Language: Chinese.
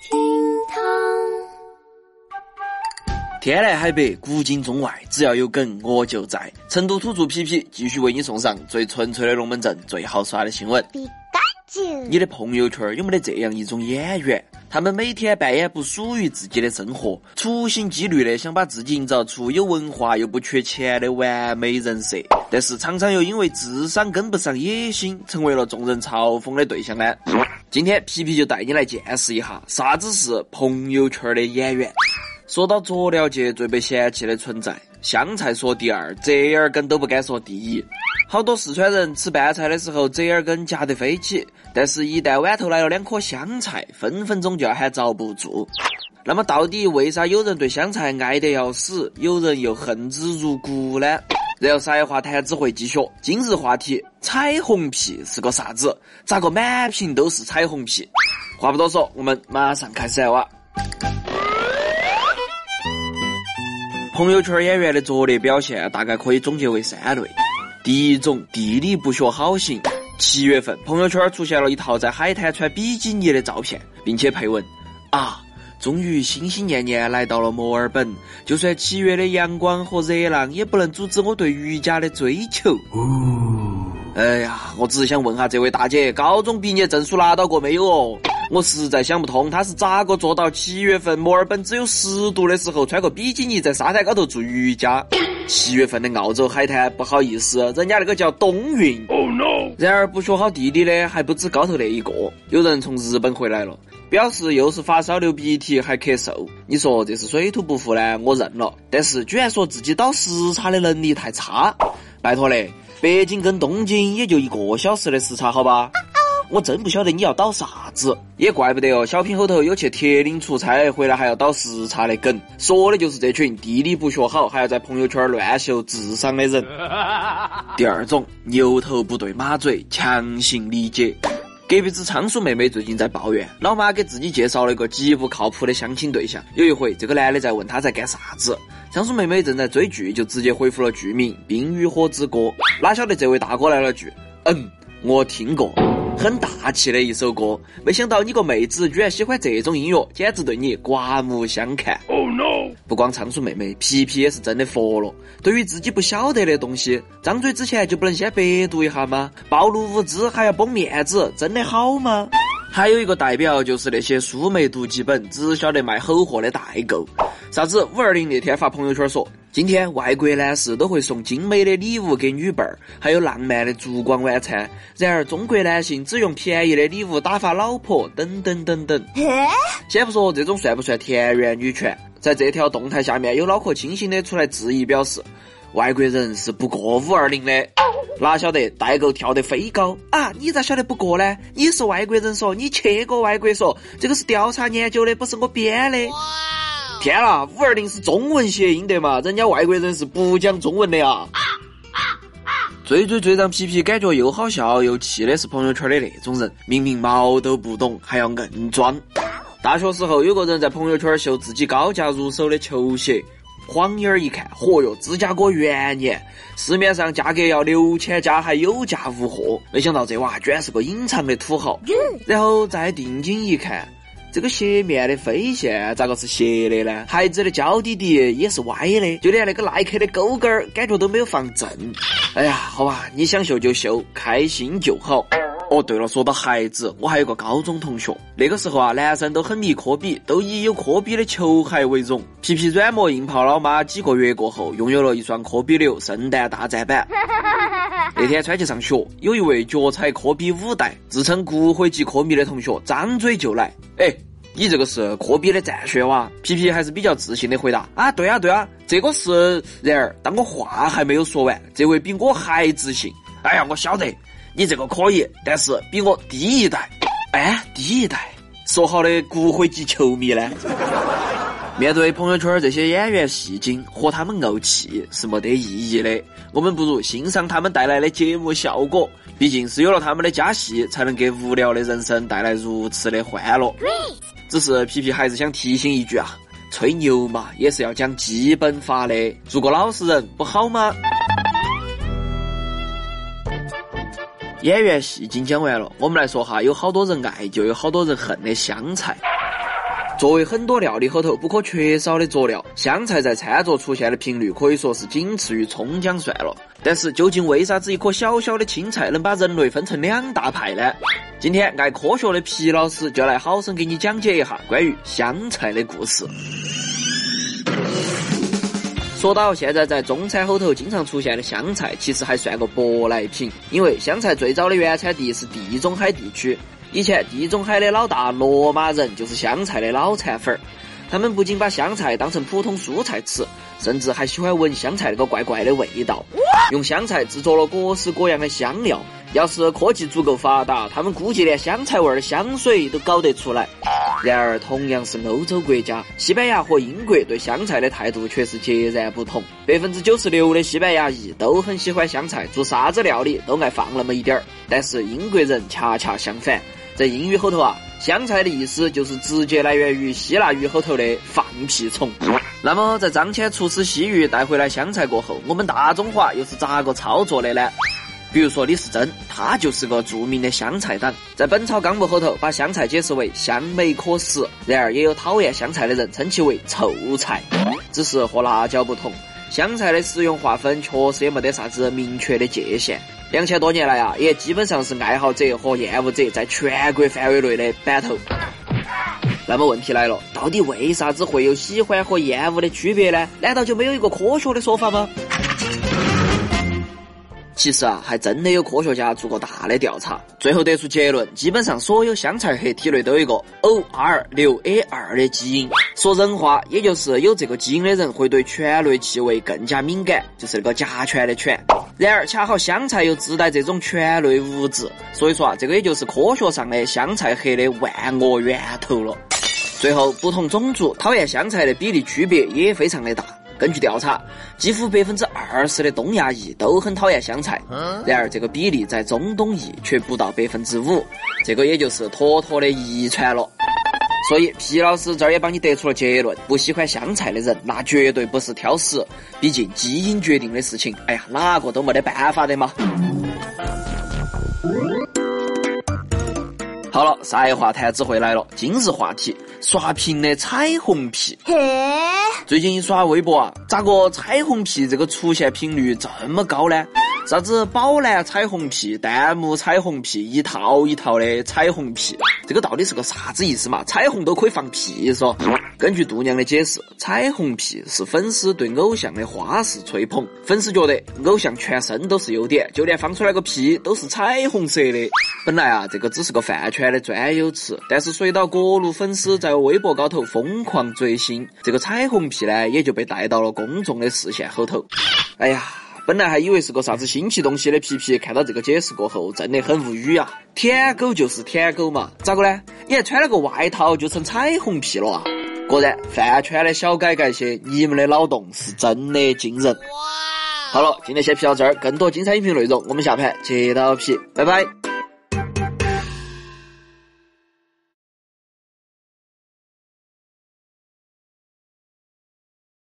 厅堂。天南海北，古今中外，只要有梗我就在。成都土著皮皮继续为你送上最纯粹的龙门阵，最好耍的新闻。你的朋友圈有没得这样一种演员？他们每天扮演不属于自己的生活，处心积虑的想把自己营造出有文化又不缺钱的完美人设，但是常常又因为智商跟不上野心，成为了众人嘲讽的对象呢。今天皮皮就带你来见识一下啥子是朋友圈的演员。说到佐料界最被嫌弃的存在，香菜说第二，折耳根都不敢说第一。好多四川人吃拌菜的时候，折耳根夹得飞起，但是，一旦碗头来了两颗香菜，分分钟就要喊遭不住。那么，到底为啥有人对香菜爱得要死，有人又恨之入骨呢？然后，才华谈智慧继续。今日话题：彩虹屁是个啥子？咋个满屏都是彩虹屁？话不多说，我们马上开始来挖。朋友圈演员的拙劣表现大概可以总结为三类。第一种，地理不学好型。七月份，朋友圈出现了一套在海滩穿比基尼的照片，并且配文：啊，终于心心念念来到了墨尔本，就算七月的阳光和热浪，也不能阻止我对瑜伽的追求。哎呀，我只是想问下这位大姐，高中毕业证书拿到过没有哦？我实在想不通，她是咋个做到七月份墨尔本只有十度的时候，穿个比基尼在沙滩高头做瑜伽？七月份的澳洲海滩，不好意思，人家那个叫冬运。Oh no！然而不学好地理的还不止高头那一个，有人从日本回来了，表示又是发烧流鼻涕还咳嗽。你说这是水土不服呢？我认了。但是居然说自己倒时差的能力太差，拜托嘞，北京跟东京也就一个小时的时差，好吧？我真不晓得你要倒啥子，也怪不得哦。小品后头有去铁岭出差回来还要倒时差的梗，说的就是这群地理不学好，还要在朋友圈乱秀智商的人。第二种，牛头不对马嘴，强行理解。隔壁子仓鼠妹妹最近在抱怨，老妈给自己介绍了一个极不靠谱的相亲对象。有一回，这个男的在问她在干啥子，仓鼠妹妹正在追剧，就直接回复了剧名《冰与火之歌》。哪晓得这位大哥来了句：“嗯，我听过。”很大气的一首歌，没想到你个妹子居然喜欢这种音乐，简直对你刮目相看。Oh no！不光仓鼠妹妹，皮皮也是真的佛了。对于自己不晓得的东西，张嘴之前就不能先百度一下吗？暴露无知还要绷面子，真的好吗？还有一个代表就是那些书没读几本，只晓得卖吼货的代购。啥子？五二零那天发朋友圈说。今天外国男士都会送精美的礼物给女伴儿，还有浪漫的烛光晚餐。然而中国男性只用便宜的礼物打发老婆，等等等等。先不说这种算不算田园女权，在这条动态下面有脑壳清醒的出来质疑表示，外国人是不过五二零的。哪晓得代购跳得飞高啊？你咋晓得不过呢？你是外国人说，你去过外国说，这个是调查研究的，不是我编的。天啦，五二零是中文谐音的嘛？人家外国人是不讲中文的啊！最最最让皮皮感觉又好笑又气的是朋友圈的那种人，明明毛都不懂，还要硬装。大学时候有个人在朋友圈秀自己高价入手的球鞋，晃眼儿一看，嚯哟，芝加哥元年，市面上价格要六千加，还有价无货。没想到这娃居然是个隐藏的土豪。然后再定睛一看。这个鞋面的飞线咋个是斜的呢？鞋子的脚底底也是歪的，就连那个耐克的勾勾儿感觉都没有放正。哎呀，好吧，你想秀就秀，开心就好。哦，对了，说到孩子，我还有个高中同学，那个时候啊，男生都很迷科比，都以有科比的球鞋为荣。皮皮软磨硬泡老妈几个月过后，拥有了一双科比六圣诞大战版。那天穿去上学，有一位脚踩科比五代、自称骨灰级科迷的同学，张嘴就来：“哎，你这个是科比的战靴哇？”皮皮还是比较自信的回答：“啊，对啊，对啊，这个是。”然而，当我话还没有说完，这位比我还自信：“哎呀，我晓得你这个可以，但是比我低一代。”哎，低一代，说好的骨灰级球迷呢？面对朋友圈这些演员戏精和他们怄气是没得意义的，我们不如欣赏他们带来的节目效果。毕竟是有了他们的加戏，才能给无聊的人生带来如此的欢乐。只是皮皮还是想提醒一句啊，吹牛嘛也是要讲基本法的，做个老实人不好吗？演员戏精讲完了，我们来说哈，有好多人爱就有好多人恨的香菜。作为很多料理后头不可缺少的佐料，香菜在餐桌出现的频率可以说是仅次于葱姜蒜了。但是，究竟为啥子一颗小小的青菜能把人类分成两大派呢？今天，爱科学的皮老师就来好生给你讲解一下关于香菜的故事。说到现在在中餐后头经常出现的香菜，其实还算个舶来品，因为香菜最早的原产地是地中海地区。以前地中海的老大罗马人就是香菜的老馋粉儿，他们不仅把香菜当成普通蔬菜吃，甚至还喜欢闻香菜那个怪怪的味道，用香菜制作了各式各样的香料。要是科技足够发达，他们估计连香菜味儿的香水都搞得出来。然而，同样是欧洲国家，西班牙和英国对香菜的态度却是截然不同。百分之九十六的西班牙裔都很喜欢香菜，做啥子料理都爱放那么一点儿。但是英国人恰恰相反。在英语后头啊，香菜的意思就是直接来源于希腊语后头的放屁虫。那么，在张骞出使西域带回来香菜过后，我们大中华又是咋个操作的呢？比如说李时珍，他就是个著名的香菜党，在《本草纲目》后头把香菜解释为香美可食。然而，也有讨厌香菜的人称其为臭菜，只是和辣椒不同。香菜的使用划分确实也没得啥子明确的界限。两千多年来啊，也基本上是爱好者和厌恶者在全国范围内的板头。那么问题来了，到底为啥子会有喜欢和厌恶的区别呢？难道就没有一个科学的说法吗？其实啊，还真的有科学家做过大的调查，最后得出结论，基本上所有香菜核体内都有一个 O R 六 A 二的基因。说人话，也就是有这个基因的人会对醛类气味更加敏感，就是那个甲醛的醛。然而，恰好香菜又自带这种醛类物质，所以说啊，这个也就是科学上的香菜核的万恶源头了。最后，不同种族讨厌香菜的比例区别也非常的大。根据调查，几乎百分之二十的东亚裔都很讨厌香菜，然而这个比例在中东裔却不到百分之五，这个也就是妥妥的遗传了。所以皮老师这儿也帮你得出了结论：不喜欢香菜的人，那绝对不是挑食，毕竟基因决定的事情，哎呀，哪个都没得办法的嘛。好了，赛话谈智慧来了，今日话题。刷屏的彩虹屁，嘿最近一刷微博啊，咋个彩虹屁这个出现频率这么高呢？啥子宝蓝彩虹屁、弹幕彩虹屁，一套一套的彩虹屁，这个到底是个啥子意思嘛？彩虹都可以放屁嗦？根据度娘的解释，彩虹屁是粉丝对偶像的花式吹捧，粉丝觉得偶像全身都是优点，就连放出来个屁都是彩虹色的。本来啊，这个只是个饭圈的专有词，但是随到各路粉丝在微博高头疯狂追星，这个彩虹屁呢也就被带到了公众的视线后头。哎呀！本来还以为是个啥子新奇东西的皮皮，看到这个解释过后，真的很无语啊！舔狗就是舔狗嘛，咋个呢？你还穿了个外套就成彩虹屁了啊？果然，饭圈的小改改些，你们的脑洞是真的惊人。好了，今天先皮到这儿，更多精彩音频内容，我们下盘接到皮，拜拜。